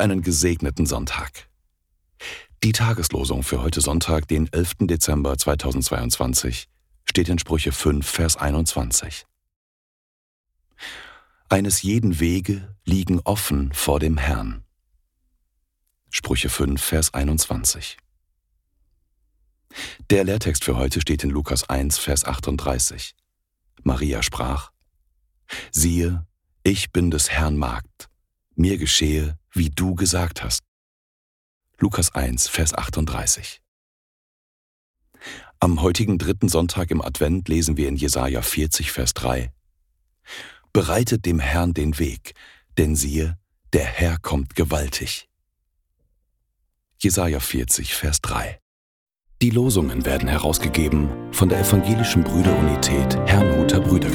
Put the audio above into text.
einen gesegneten Sonntag. Die Tageslosung für heute Sonntag, den 11. Dezember 2022, steht in Sprüche 5, Vers 21. Eines jeden Wege liegen offen vor dem Herrn. Sprüche 5, Vers 21. Der Lehrtext für heute steht in Lukas 1, Vers 38. Maria sprach, Siehe, ich bin des Herrn Magd, mir geschehe, wie du gesagt hast. Lukas 1, Vers 38. Am heutigen dritten Sonntag im Advent lesen wir in Jesaja 40, Vers 3. Bereitet dem Herrn den Weg, denn siehe, der Herr kommt gewaltig. Jesaja 40, Vers 3. Die Losungen werden herausgegeben von der Evangelischen Brüderunität Herrnhuter Brüdergemeine.